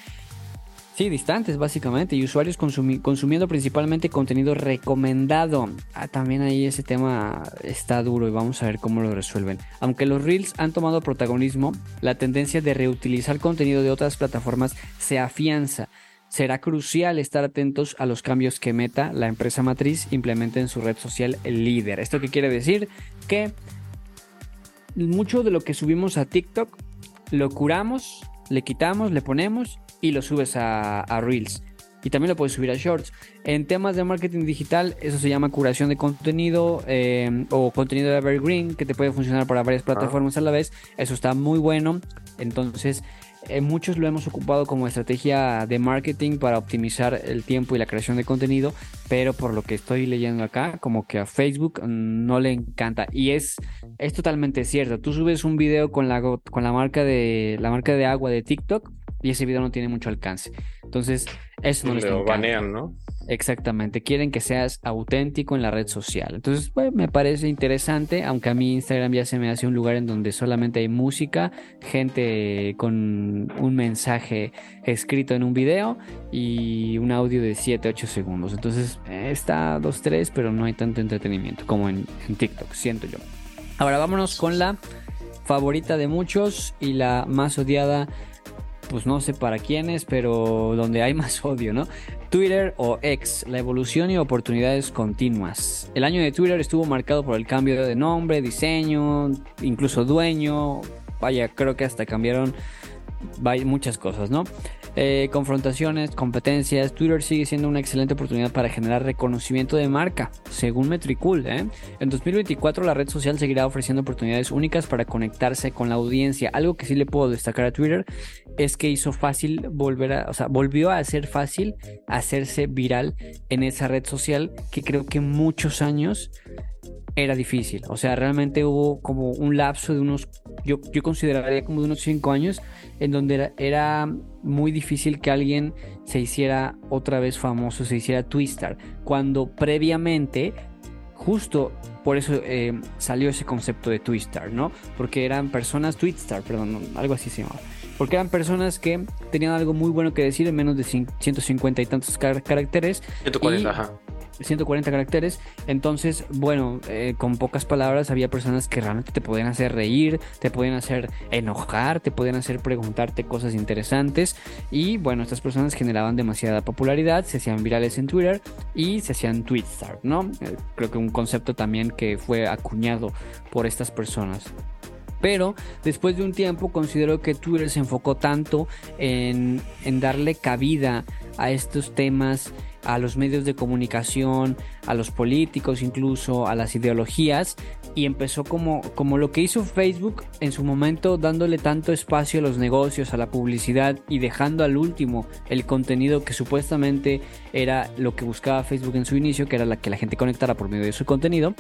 Sí, distantes básicamente y usuarios consumiendo principalmente contenido recomendado. Ah, también ahí ese tema está duro y vamos a ver cómo lo resuelven. Aunque los reels han tomado protagonismo, la tendencia de reutilizar contenido de otras plataformas se afianza. Será crucial estar atentos a los cambios que Meta, la empresa matriz, implemente en su red social líder. ¿Esto qué quiere decir? Que mucho de lo que subimos a TikTok lo curamos, le quitamos, le ponemos y lo subes a, Reels. Y también lo puedes subir a Shorts. En temas de marketing digital, eso se llama curación de contenido eh, o contenido de Evergreen, que te puede funcionar para varias plataformas a la vez. Eso está muy bueno. Entonces, eh, muchos lo hemos ocupado como estrategia de marketing para optimizar el tiempo y la creación de contenido, pero por lo que estoy leyendo acá, como que a Facebook no le encanta y es es totalmente cierto. Tú subes un video con la con la marca de la marca de agua de TikTok y ese video no tiene mucho alcance. Entonces, eso no les Lo banean, ¿no? Exactamente, quieren que seas auténtico en la red social. Entonces, pues, me parece interesante, aunque a mí Instagram ya se me hace un lugar en donde solamente hay música, gente con un mensaje escrito en un video y un audio de 7, 8 segundos. Entonces, está 2, 3, pero no hay tanto entretenimiento como en, en TikTok, siento yo. Ahora vámonos con la favorita de muchos y la más odiada pues no sé para quiénes, pero donde hay [laughs] más odio, ¿no? Twitter o X, la evolución y oportunidades continuas. El año de Twitter estuvo marcado por el cambio de nombre, diseño, incluso dueño. Vaya, creo que hasta cambiaron muchas cosas, ¿no? Eh, confrontaciones, competencias. Twitter sigue siendo una excelente oportunidad para generar reconocimiento de marca, según Metricool. ¿eh? En 2024 la red social seguirá ofreciendo oportunidades únicas para conectarse con la audiencia. Algo que sí le puedo destacar a Twitter es que hizo fácil volver a, o sea, volvió a hacer fácil hacerse viral en esa red social que creo que muchos años era difícil. O sea, realmente hubo como un lapso de unos, yo, yo consideraría como de unos 5 años, en donde era, muy difícil que alguien se hiciera otra vez famoso, se hiciera Twistar, cuando previamente, justo por eso eh, salió ese concepto de Twistar, ¿no? Porque eran personas, Twistar, perdón, algo así se llamaba. Porque eran personas que tenían algo muy bueno que decir en menos de 150 y tantos caracteres. 140, y, ajá. 140 caracteres. Entonces, bueno, eh, con pocas palabras había personas que realmente te podían hacer reír, te podían hacer enojar, te podían hacer preguntarte cosas interesantes. Y bueno, estas personas generaban demasiada popularidad, se hacían virales en Twitter y se hacían tweetstar, ¿no? Eh, creo que un concepto también que fue acuñado por estas personas. Pero después de un tiempo considero que Twitter se enfocó tanto en, en darle cabida a estos temas a los medios de comunicación, a los políticos incluso, a las ideologías y empezó como, como lo que hizo Facebook en su momento dándole tanto espacio a los negocios, a la publicidad y dejando al último el contenido que supuestamente era lo que buscaba Facebook en su inicio, que era la que la gente conectara por medio de su contenido,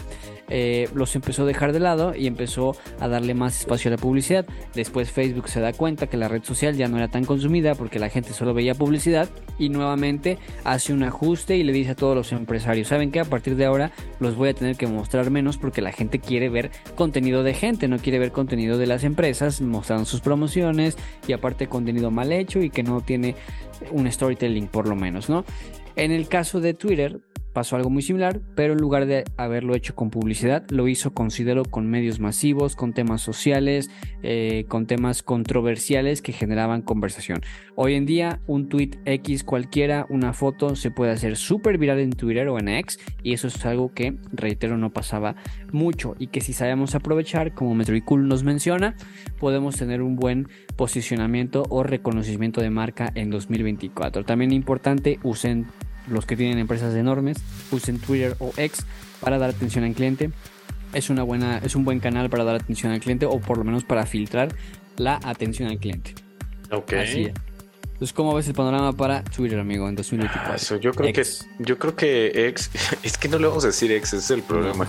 eh, los empezó a dejar de lado y empezó a darle más espacio a la publicidad. Después Facebook se da cuenta que la red social ya no era tan consumida porque la gente solo veía publicidad y nuevamente hace un ajuste y le dice a todos los empresarios, ¿saben qué? A partir de ahora los voy a tener que mostrar menos porque la gente quiere ver contenido de gente, no quiere ver contenido de las empresas mostrando sus promociones y aparte contenido mal hecho y que no tiene un storytelling por lo menos, ¿no? En el caso de Twitter, pasó algo muy similar, pero en lugar de haberlo hecho con publicidad, lo hizo, considero, con medios masivos, con temas sociales, eh, con temas controversiales que generaban conversación. Hoy en día, un tweet X cualquiera, una foto, se puede hacer súper viral en Twitter o en X, y eso es algo que, reitero, no pasaba mucho, y que si sabemos aprovechar, como Metricool nos menciona, podemos tener un buen posicionamiento o reconocimiento de marca en 2024. También importante, usen los que tienen empresas enormes usen Twitter o X para dar atención al cliente. Es, una buena, es un buen canal para dar atención al cliente o por lo menos para filtrar la atención al cliente. Ok. Así es. Entonces, ¿cómo ves el panorama para Twitter, amigo, en 2024? Eso, yo creo X. que yo creo que X, [laughs] es que no le vamos a decir X, ese es el problema.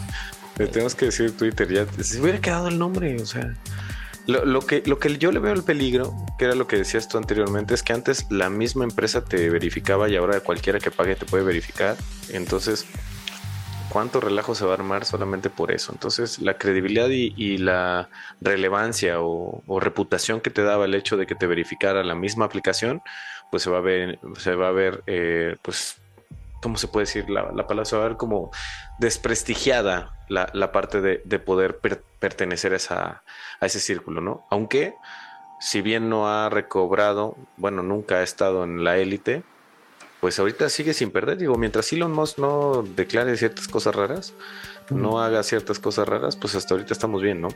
Le tenemos que decir Twitter, ya se hubiera quedado el nombre, o sea. Lo, lo, que, lo que yo le veo el peligro, que era lo que decías tú anteriormente, es que antes la misma empresa te verificaba y ahora cualquiera que pague te puede verificar. Entonces, ¿cuánto relajo se va a armar solamente por eso? Entonces, la credibilidad y, la relevancia o, o, reputación que te daba el hecho de que te verificara la misma aplicación, pues se va a ver, se va a ver, eh, pues, ¿cómo se puede decir? La, la, palabra se va a ver como desprestigiada la, la parte de, de poder per, pertenecer a, esa, a ese círculo, ¿no? Aunque, si bien no ha recobrado, bueno, nunca ha estado en la élite, pues ahorita sigue sin perder. Digo, mientras Elon Musk no declare ciertas cosas raras, uh -huh. no haga ciertas cosas raras, pues hasta ahorita estamos bien, ¿no?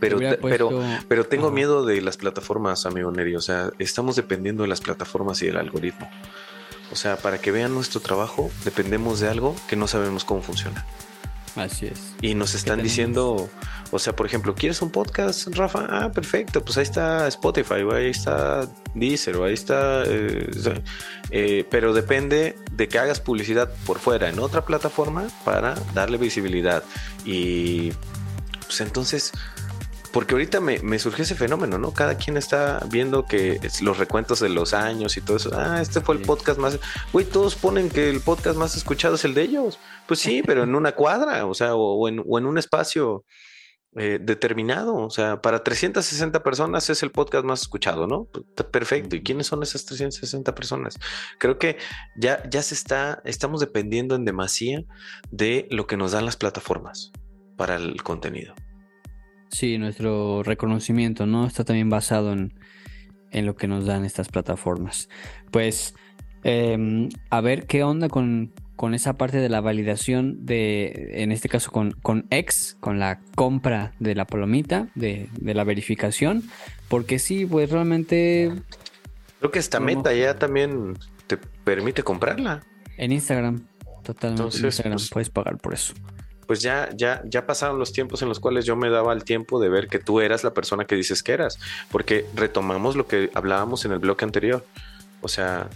Pero, puesto... pero, pero tengo miedo de las plataformas, amigo Neri. O sea, estamos dependiendo de las plataformas y del algoritmo. O sea, para que vean nuestro trabajo, dependemos de algo que no sabemos cómo funciona. Así es. Y nos están diciendo, o sea, por ejemplo, ¿quieres un podcast, Rafa? Ah, perfecto, pues ahí está Spotify, o ahí está Deezer, o ahí está... Eh, eh, pero depende de que hagas publicidad por fuera en otra plataforma para darle visibilidad. Y pues entonces porque ahorita me, me, surgió ese fenómeno, ¿no? Cada quien está viendo que los recuentos de los años y todo eso. Ah, este fue el podcast más. Güey, todos ponen que el podcast más escuchado es el de ellos. Pues sí, pero en una cuadra, o sea, o, en, o en, un espacio eh, determinado. O sea, para 360 personas es el podcast más escuchado, ¿no? Pues, perfecto. ¿Y quiénes son esas 360 personas? Creo que ya, ya se está, estamos dependiendo en demasía de lo que nos dan las plataformas para el contenido. Sí, nuestro reconocimiento, ¿no? Está también basado en, lo que nos dan estas plataformas. Pues, em, a ver qué onda con, esa parte de la validación de, en este caso con, con X, con la compra de la palomita, de, la verificación, porque sí, pues realmente... Creo que esta meta ya también te permite comprarla. En Instagram, totalmente. en Instagram pues puedes pagar por eso pues ya, ya, ya pasaron los tiempos en los cuales yo me daba el tiempo de ver que tú eras la persona que dices que eras, porque retomamos lo que hablábamos en el bloque anterior. O sea,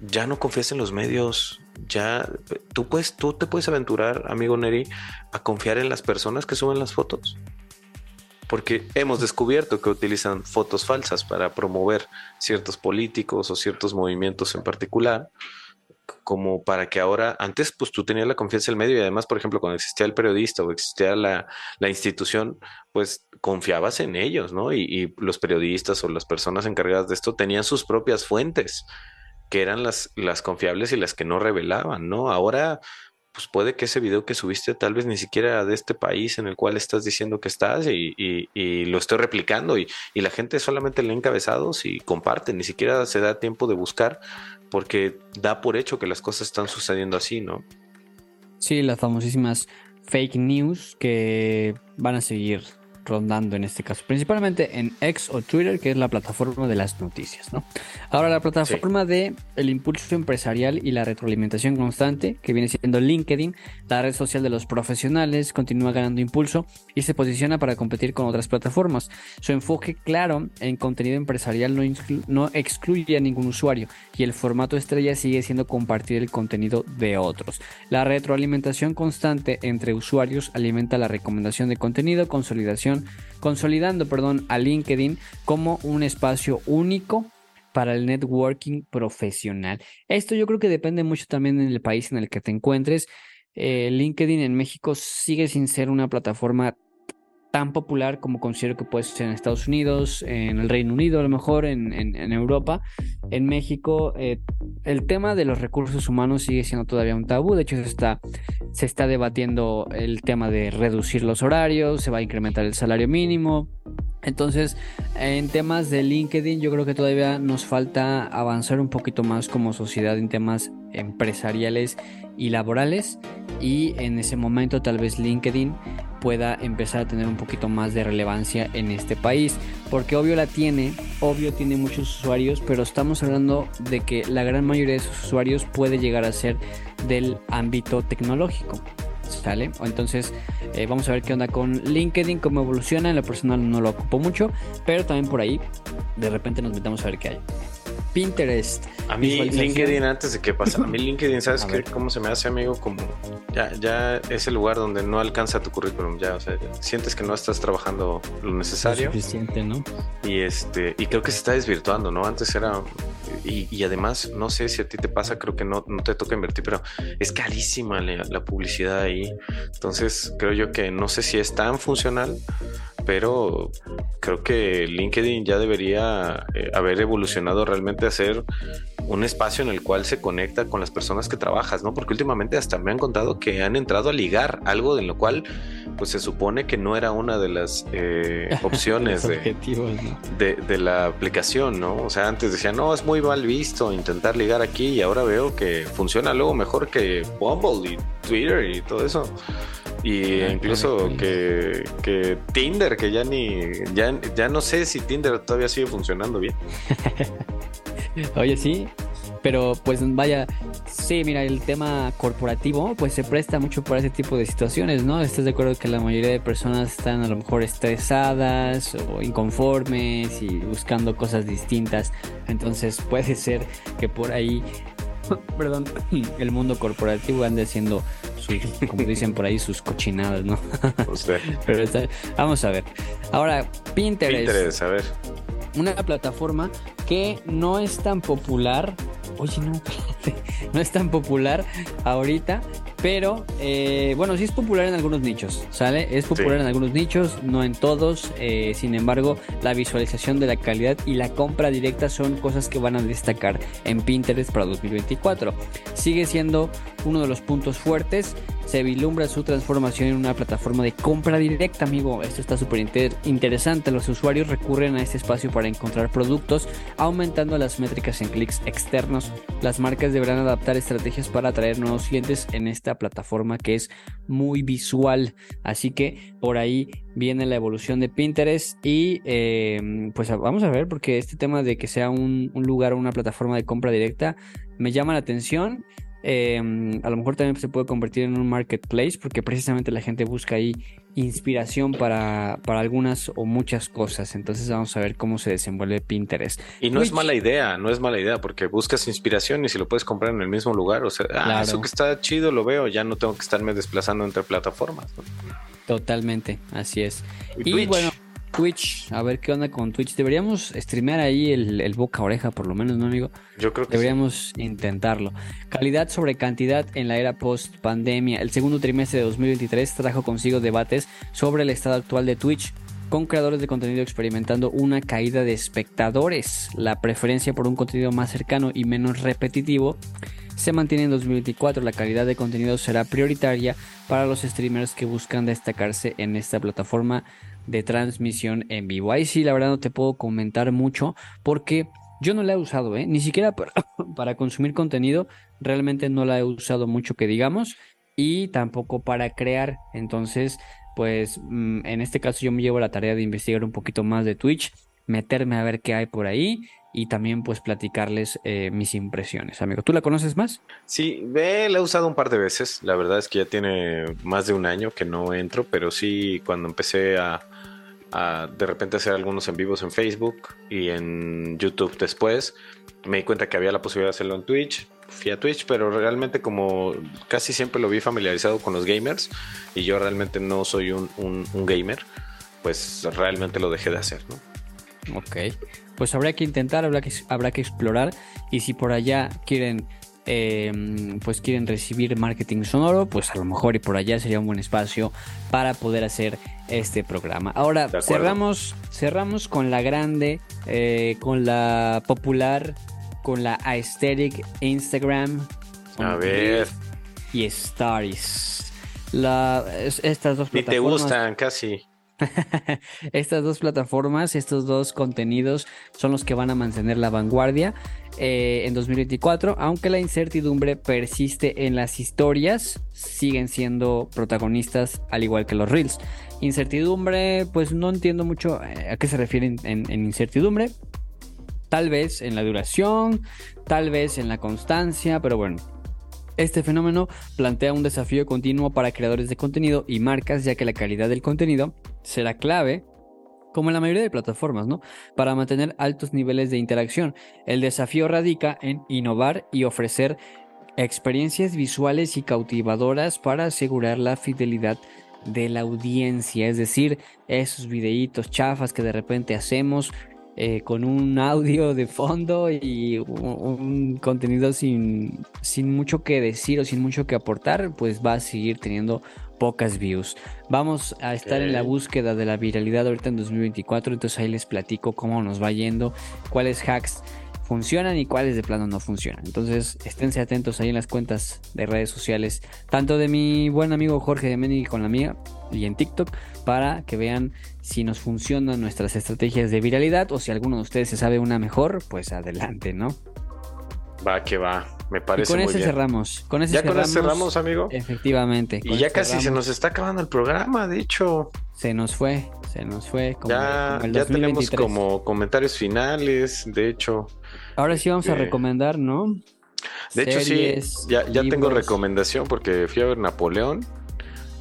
ya no confías en los medios, ya tú puedes, tú te puedes aventurar, amigo Neri, a confiar en las personas que suben las fotos. Porque hemos descubierto que utilizan fotos falsas para promover ciertos políticos o ciertos movimientos en particular como para que ahora, antes pues tú tenías la confianza en el medio y además, por ejemplo, cuando existía el periodista o existía la, institución, pues confiabas en ellos, ¿no? Y, los periodistas o las personas encargadas de esto tenían sus propias fuentes, que eran las, las confiables y las que no revelaban, ¿no? Ahora, pues puede que ese video que subiste tal vez ni siquiera de este país en el cual estás diciendo que estás y, y lo estoy replicando y, la gente solamente lee encabezados y comparte, ni siquiera se da tiempo de buscar porque da por hecho que las cosas están sucediendo así, ¿no? Sí, las famosísimas fake news que van a seguir rondando en este caso, principalmente en X o Twitter, que es la plataforma de las noticias, ¿no? Ahora la plataforma de el impulso empresarial y la retroalimentación constante, que viene siendo LinkedIn, la red social de los profesionales, continúa ganando impulso y se posiciona para competir con otras plataformas. Su enfoque claro en contenido empresarial no, no excluye a ningún usuario y el formato estrella sigue siendo compartir el contenido de otros. La retroalimentación constante entre usuarios alimenta la recomendación de contenido, consolidación consolidando perdón, a LinkedIn como un espacio único para el networking profesional. Esto yo creo que depende mucho también en el país en el que te encuentres. Eh, LinkedIn en México sigue sin ser una plataforma tan popular como considero que puede ser en Estados Unidos, en el Reino Unido, a lo mejor en, Europa. En México, eh, el tema de los recursos humanos sigue siendo todavía un tabú. De hecho, está, se está debatiendo el tema de reducir los horarios, se va a incrementar el salario mínimo. Entonces, en temas de LinkedIn, yo creo que todavía nos falta avanzar un poquito más como sociedad en temas empresariales y laborales. Y en ese momento, tal vez LinkedIn pueda empezar a tener un poquito más de relevancia en este país. Porque obvio la tiene, obvio tiene muchos usuarios, pero estamos hablando de que la gran mayoría de sus usuarios puede llegar a ser del ámbito tecnológico. ¿Sale? Entonces eh, vamos a ver qué onda con LinkedIn, cómo evoluciona. En lo personal no lo ocupo mucho, pero también por ahí de repente nos metamos a ver qué hay. Pinterest. A mí LinkedIn, antes de que pase, a mí LinkedIn, ¿sabes qué? ¿Cómo se me hace amigo? Como ya, ya es el lugar donde no alcanza tu currículum, ya, o sea, sientes que no estás trabajando lo necesario. Lo suficiente, ¿no? Y este, y creo que se está desvirtuando, ¿no? Antes era, y, además, no sé si a ti te pasa, creo que no, no te toca invertir, pero es carísima la, la publicidad ahí. Entonces, creo yo que no sé si es tan funcional pero creo que LinkedIn ya debería eh, haber evolucionado realmente a ser un espacio en el cual se conecta con las personas que trabajas, ¿no? Porque últimamente hasta me han contado que han entrado a ligar algo de lo cual pues se supone que no era una de las eh, [laughs] opciones de, de, la aplicación, ¿no? O sea, antes decían, no, es muy mal visto intentar ligar aquí y ahora veo que funciona luego mejor que Bumble y Twitter y todo eso. Y incluso que, que, Tinder, que ya ni, ya, ya no sé si Tinder todavía sigue funcionando bien. [laughs] Oye, sí. Pero pues vaya, sí, mira, el tema corporativo pues se presta mucho para ese tipo de situaciones, ¿no? Estás de acuerdo que la mayoría de personas están a lo mejor estresadas o inconformes y buscando cosas distintas. Entonces puede ser que por ahí, [laughs] perdón, [clears throat] el mundo corporativo ande haciendo sus, como dicen por ahí, sus cochinadas, ¿no? [laughs] Usted. Pero está- vamos a ver. Ahora, Pinterest Pinterest, a ver. una plataforma que no es tan popular. Oye, no, [laughs] no es tan popular ahorita, pero eh, bueno, sí es popular en algunos nichos, ¿sale? Es popular Sí. en algunos nichos, no en todos. eh, sin embargo, la visualización de la calidad y la compra directa son cosas que van a destacar en Pinterest para 2024. Sigue siendo uno de los puntos fuertes. Se vislumbra su transformación en una plataforma de compra directa, amigo. Esto está súper inter- interesante. Los usuarios recurren a este espacio para encontrar productos, aumentando las métricas en clics externos. Las marcas deberán adaptar estrategias para atraer nuevos clientes en esta plataforma que es muy visual. Así que por ahí viene la evolución de Pinterest y eh, pues vamos a ver porque este tema de que sea un, lugar o una plataforma de compra directa me llama la atención. Eh, a lo mejor también se puede convertir en un marketplace porque precisamente la gente busca ahí inspiración para, para algunas o muchas cosas. Entonces vamos a ver cómo se desenvuelve Pinterest. Y no es mala idea, no es mala idea, porque buscas inspiración y si lo puedes comprar en el mismo lugar, o sea, ah, eso que está chido lo veo, ya no tengo que estarme desplazando entre plataformas. Totalmente, así es. Y bueno, Twitch, a ver qué onda con Twitch. Deberíamos streamear ahí el, el boca a oreja, por lo menos, ¿no, amigo? Yo creo que sí. Deberíamos intentarlo. Calidad sobre cantidad en la era post pandemia. El segundo trimestre de 2023 trajo consigo debates sobre el estado actual de Twitch, con creadores de contenido experimentando una caída de espectadores. La preferencia por un contenido más cercano y menos repetitivo se mantiene en 2024. La calidad de contenido será prioritaria para los streamers que buscan destacarse en esta plataforma de transmisión en vivo. Ahí sí, la verdad no te puedo comentar mucho porque yo no la he usado, ¿eh? ni siquiera [clears throat] para, para consumir contenido. Realmente no la he usado mucho que digamos y tampoco para crear. Entonces, pues mm, en este caso yo me llevo la tarea de investigar un poquito más de Twitch, meterme a ver qué hay por ahí y también pues platicarles eh, mis impresiones. Amigo, ¿tú la conoces más? Sí, ve, la he usado un par de veces. La verdad es que ya tiene más de un año que no entro, pero sí cuando empecé a, de repente hacer algunos en vivos en Facebook y en YouTube después, me di cuenta que había la posibilidad de hacerlo en Twitch. Fui a Twitch, pero realmente como casi siempre lo vi familiarizado con los gamers y yo realmente no soy un gamer, pues realmente lo dejé de hacer, ¿no? Ok, pues habrá que intentar, habrá que, habrá que explorar y si por allá quieren, eh, pues quieren recibir marketing sonoro, pues a lo mejor y por allá sería un buen espacio para poder hacer este programa. Ahora cerramos, cerramos con la grande, eh, con la popular, con la aesthetic Instagram. A ver, Y Stories. La, es- estas dos ni te plataformas gustan casi. [laughs] estas dos plataformas, estos dos contenidos son los que van a mantener la vanguardia eh, en 2024, aunque la incertidumbre persiste en las historias, siguen siendo protagonistas al igual que los reels. Incertidumbre, pues no entiendo mucho eh, a qué se refieren en, en incertidumbre. Tal vez en la duración, tal vez en la constancia, pero bueno, este fenómeno plantea un desafío continuo para creadores de contenido y marcas, ya que la calidad del contenido será clave, como en la mayoría de plataformas, ¿no? Para mantener altos niveles de interacción. El desafío radica en innovar y ofrecer experiencias visuales y cautivadoras para asegurar la fidelidad de la audiencia, es decir, esos videitos chafas que de repente hacemos eh, con un audio de fondo y un, un contenido sin, sin mucho que decir o sin mucho que aportar, pues va a seguir teniendo pocas views. Vamos a estar en la búsqueda de la viralidad ahorita en 2024, entonces ahí les platico cómo nos va yendo, cuáles hacks funcionan y cuáles de plano no funcionan. Entonces, esténse atentos ahí en las cuentas de redes sociales, tanto de mi buen amigo Jorge de Meni con la mía y en TikTok, para que vean si nos funcionan nuestras estrategias de viralidad o si alguno de ustedes se sabe una mejor, pues adelante, ¿no? Va que va. Me parece y con muy ese bien. cerramos. Con ese ya cerramos. con eso cerramos, amigo. Efectivamente. Y ya ese casi se nos está acabando el programa, de hecho. Se nos fue, se nos fue. Como, ya como el ya tenemos 2023. como comentarios finales, de hecho. Ahora sí vamos a Eh, recomendar, ¿no? De hecho, sí, ya, ya tengo recomendación porque fui a ver Napoleón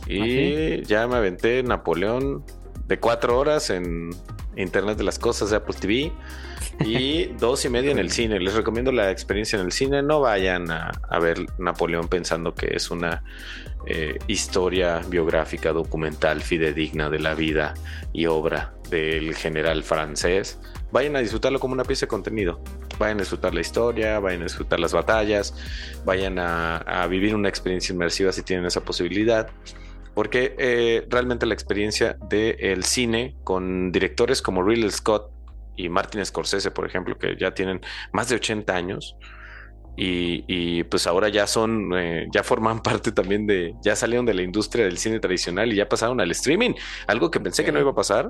y ¿Ah, ya me aventé Napoleón de cuatro horas en Internet de las Cosas de Apple TV y [laughs] dos y media en el cine. Les recomiendo la experiencia en el cine. No vayan a, a ver Napoleón pensando que es una eh, historia biográfica, documental, fidedigna de la vida y obra del general francés. Vayan a disfrutarlo como una pieza de contenido. Vayan a disfrutar la historia, vayan a disfrutar las batallas, vayan a, a vivir una experiencia inmersiva si tienen esa posibilidad. Porque eh, realmente la experiencia del cine con directores como Ridley Scott y Martin Scorsese, por ejemplo, que ya tienen más de 80 años y, y, pues ahora ya son, eh, ya forman [laughs] parte también de, ya salieron de la industria del cine tradicional y ya pasaron al streaming, algo que pensé que no iba a pasar.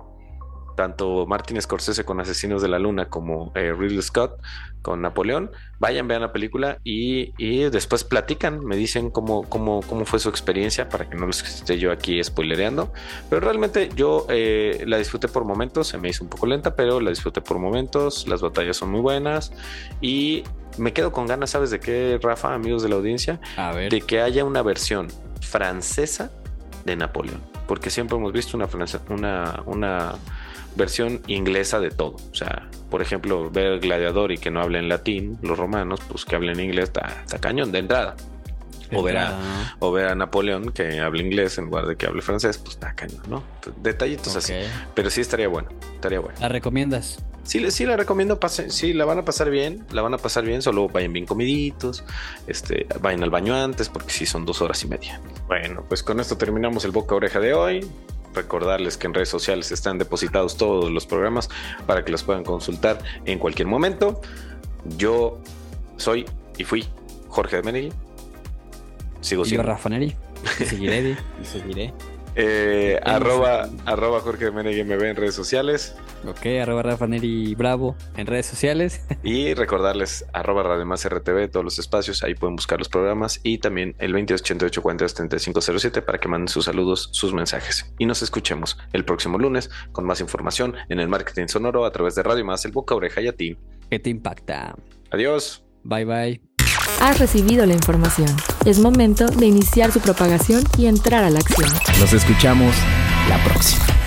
Tanto Martin Scorsese con Asesinos de la Luna como eh, Ridley Scott con Napoleón. Vayan, vean la película y, y después platican, me dicen cómo, cómo, cómo fue su experiencia para que no los esté yo aquí spoilereando. Pero realmente yo eh, la disfruté por momentos, se me hizo un poco lenta, pero la disfruté por momentos. Las batallas son muy buenas y me quedo con ganas, ¿sabes de qué, Rafa, amigos de la audiencia? A ver. De que haya una versión francesa de Napoleón. Porque siempre hemos visto una, franca- una, una versión inglesa de todo. O sea, por ejemplo, ver el gladiador y que no hablen latín, los romanos, pues que hablen inglés, está, está cañón de entrada. O ver, a, o ver a Napoleón que hable inglés en lugar de que hable francés, pues está cañón, ¿no? Detallitos así. Pero sí estaría bueno, estaría bueno. ¿La recomiendas? Sí, sí la recomiendo, pase, sí, la van a pasar bien, la van a pasar bien, solo vayan bien comiditos, este, vayan al baño antes, porque sí son dos horas y media. Bueno, pues con esto terminamos el boca oreja de hoy. Recordarles que en redes sociales están depositados todos los programas para que los puedan consultar en cualquier momento. Yo soy y fui Jorge de Menegui. Sigo siendo. Rafa Neri. Y seguiré, y [laughs] seguiré. Eh, arroba, arroba Jorge de Menegui me ve en redes sociales. Ok, arroba Rafa Neri Bravo en redes sociales. [laughs] Y recordarles arroba Radio Más RTV, todos los espacios, ahí pueden buscar los programas y también el 2288 42 3507 para que manden sus saludos, sus mensajes. Y nos escuchemos el próximo lunes con más información en el marketing sonoro a través de Radio Más, el boca oreja y a ti. ¿Qué te impacta? Adiós. Bye bye. Has recibido la información. Es momento de iniciar su propagación y entrar a la acción. Nos escuchamos la próxima.